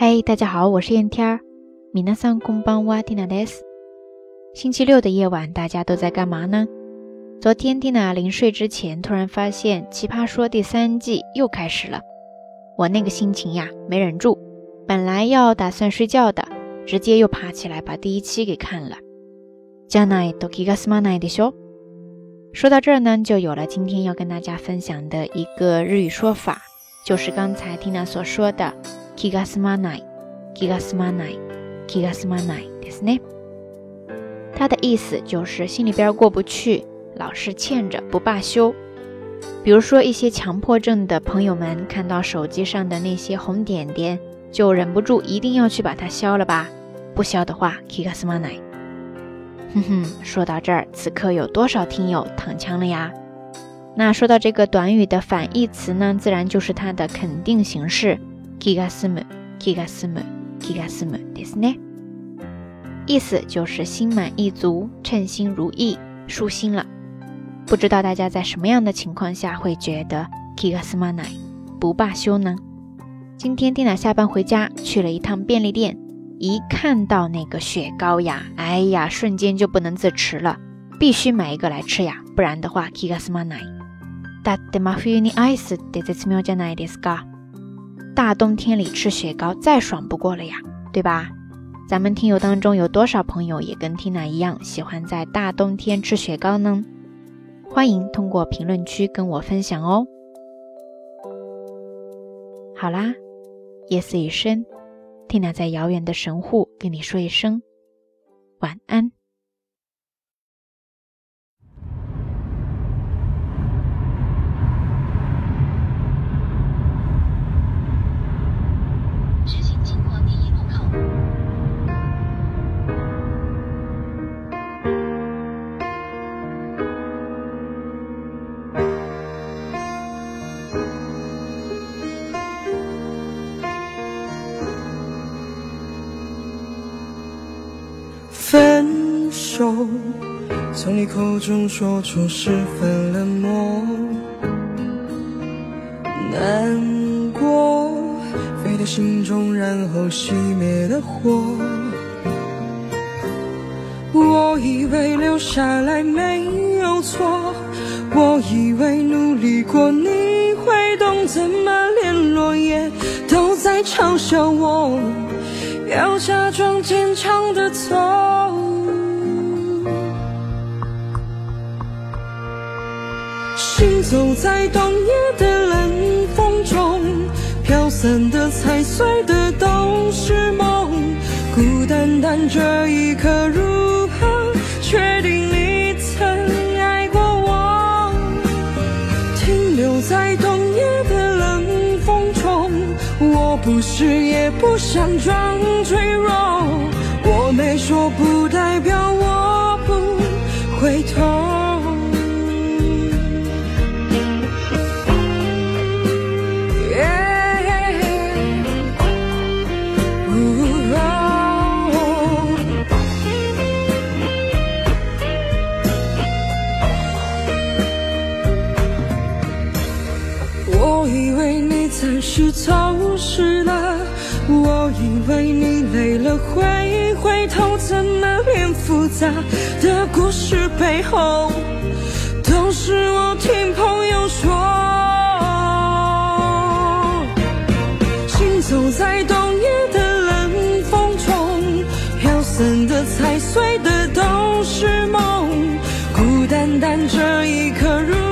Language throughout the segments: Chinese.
嘿，大家好，我是燕天儿。米娜桑空邦瓦蒂娜德斯。星期六的夜晚，大家都在干嘛呢？昨天蒂娜临睡之前，突然发现《奇葩说》第三季又开始了。我那个心情呀，没忍住，本来要打算睡觉的，直接又爬起来把第一期给看了。加奈多基加斯玛奈的修。说到这儿呢，就有了今天要跟大家分享的一个日语说法，就是刚才蒂娜所说的。気が済まない、気が済まない、気が済まないですね。它的意思就是心里边过不去，老是欠着不罢休。比如说一些强迫症的朋友们，看到手机上的那些红点点，就忍不住一定要去把它消了吧？不消的话，気が済まない。哼哼，说到这儿，此刻有多少听友躺枪了呀？那说到这个短语的反义词呢，自然就是它的肯定形式。 気が済む、気が済む、気が済むですね。意思就是心满意足、称心如意、舒心了。不知道大家在什么样的情况下会觉得気が済まない、不罢休呢？今天蒂娜下班回家去了一趟便利店，一看到那个雪糕呀，哎呀，瞬间就不能自持了，必须买一个来吃呀，不然的话気が済まない。だって真冬にアイスって絶妙じゃないですか。 大冬天里吃雪糕再爽不过了呀，对吧？咱们听友当中有多少朋友也跟 Tina 一样喜欢在大冬天吃雪糕呢？欢迎通过评论区跟我分享哦。好啦，夜色已深，Tina 在遥远的神户跟你说一声晚安。分手，从你口中说出十分冷漠，难过飞到心中，然后熄灭了火。我以为留下来没有错，我以为努力过你会懂，怎么连落叶都在嘲笑我？要假装坚强的走，行走在冬夜的冷风中，飘散的、踩碎的都是梦。孤单单这一刻，如何确定你曾爱过我？停留在冬不是也不想装。脆弱，我没说不代表我不回头。是走失了。我以为你累了会回头，怎么连复杂的故事背后都是我听朋友说？行走在冬夜的冷风中，飘散的、踩碎的都是梦，孤单单这一刻。如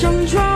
相撞。